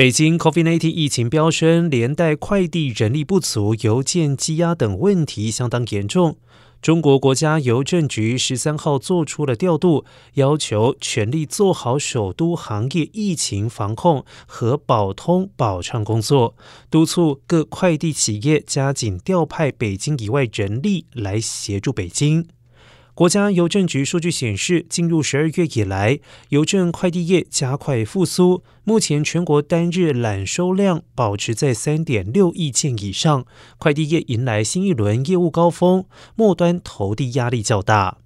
北京 COVID-19 疫情飙升，连带快递人力不足、邮件积压等问题相当严重。中国国家邮政局十三号做出了调度，要求全力做好首都行业疫情防控和保通保畅工作，督促各快递企业加紧调派北京以外人力来协助北京。国家邮政局数据显示，进入十二月以来，邮政快递业加快复苏。目前全国单日揽收量保持在三点六亿件以上，快递业迎来新一轮业务高峰，末端投递压力较大。